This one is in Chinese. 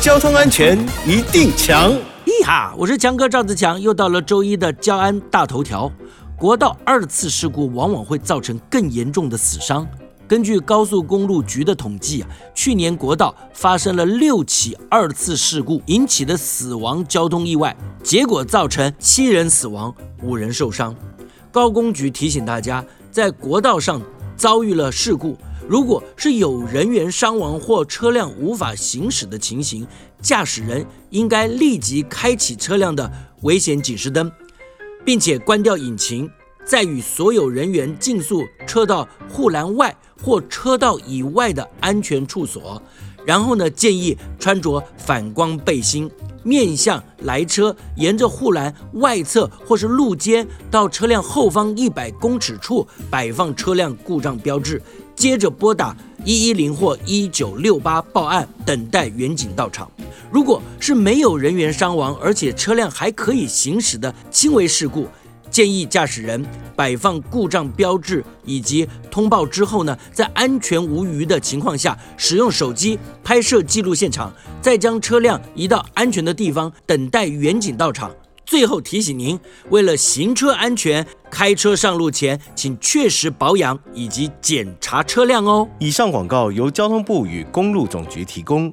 交通安全一定强！咿哈，我是强哥赵自强，又到了周一的交安大头条。国道二次事故往往会造成更严重的死伤。根据高速公路局的统计啊，去年国道发生了六起二次事故引起的死亡交通意外，结果造成七人死亡，五人受伤。高公局提醒大家，在国道上遭遇了事故，如果是有人员伤亡或车辆无法行驶的情形，驾驶人应该立即开启车辆的危险警示灯，并且关掉引擎。再与所有人员尽速撤到护栏外或车道以外的安全处所，然后呢，建议穿着反光背心，面向来车，沿着护栏外侧或是路肩到车辆后方一百公尺处摆放车辆故障标志，接着拨打一一零或一九六八报案，等待员警到场。如果是没有人员伤亡，而且车辆还可以行驶的轻微事故。建议驾驶人摆放故障标志以及通报之后呢，在安全无虞的情况下，使用手机拍摄记录现场，再将车辆移到安全的地方，等待员警到场。最后提醒您，为了行车安全，开车上路前请确实保养以及检查车辆哦。以上广告由交通部与公路总局提供。